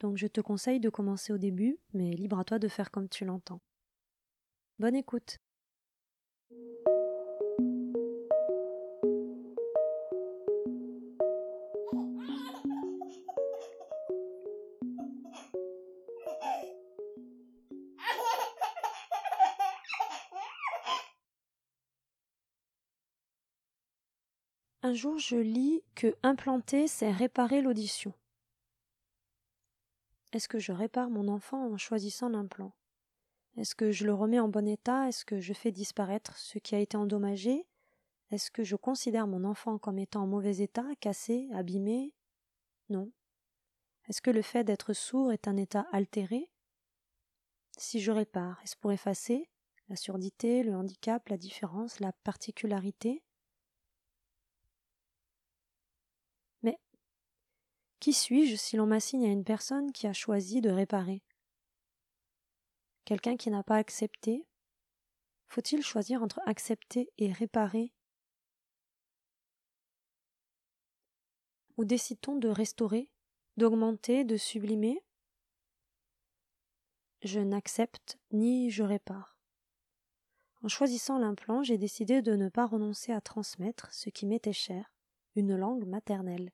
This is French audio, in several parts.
donc je te conseille de commencer au début, mais libre à toi de faire comme tu l'entends. Bonne écoute. Un jour, je lis que implanter, c'est réparer l'audition. Est-ce que je répare mon enfant en choisissant l'implant Est-ce que je le remets en bon état? Est-ce que je fais disparaître ce qui a été endommagé? Est-ce que je considère mon enfant comme étant en mauvais état, cassé, abîmé? Non. Est-ce que le fait d'être sourd est un état altéré? Si je répare, est-ce pour effacer la surdité, le handicap, la différence, la particularité? Qui suis-je si l'on m'assigne à une personne qui a choisi de réparer? Quelqu'un qui n'a pas accepté? Faut-il choisir entre accepter et réparer? Ou décide-t-on de restaurer, d'augmenter, de sublimer? Je n'accepte ni je répare. En choisissant l'implant, j'ai décidé de ne pas renoncer à transmettre ce qui m'était cher, une langue maternelle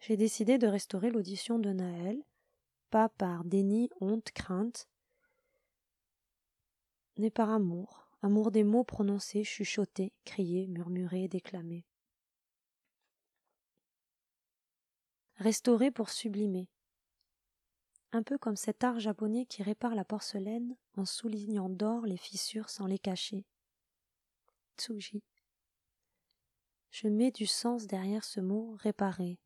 j'ai décidé de restaurer l'audition de Naël, pas par déni, honte, crainte, mais par amour, amour des mots prononcés, chuchotés, criés, murmurés, déclamés. Restaurer pour sublimer. Un peu comme cet art japonais qui répare la porcelaine en soulignant d'or les fissures sans les cacher. Tsuji. Je mets du sens derrière ce mot réparer,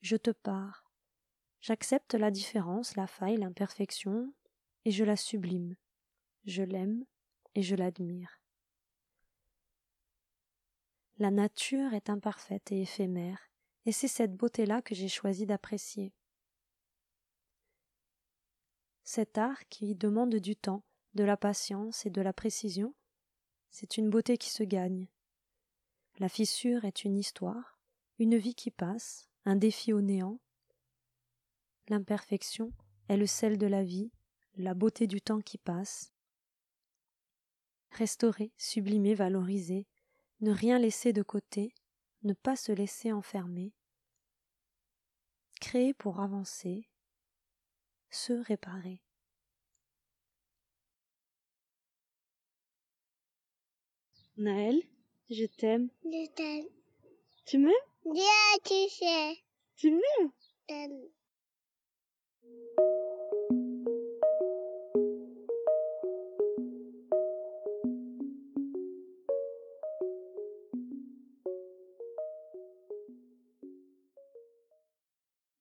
je te pars. J'accepte la différence, la faille, l'imperfection, et je la sublime. Je l'aime et je l'admire. La nature est imparfaite et éphémère, et c'est cette beauté-là que j'ai choisi d'apprécier. Cet art qui demande du temps, de la patience et de la précision, c'est une beauté qui se gagne. La fissure est une histoire, une vie qui passe, un défi au néant. L'imperfection est le sel de la vie, la beauté du temps qui passe. Restaurer, sublimer, valoriser, ne rien laisser de côté, ne pas se laisser enfermer, créer pour avancer, se réparer. Naël, je t'aime. Je t'aime. Tu m'aimes? Bien, tu sais. Tu m'aimes T'aimes.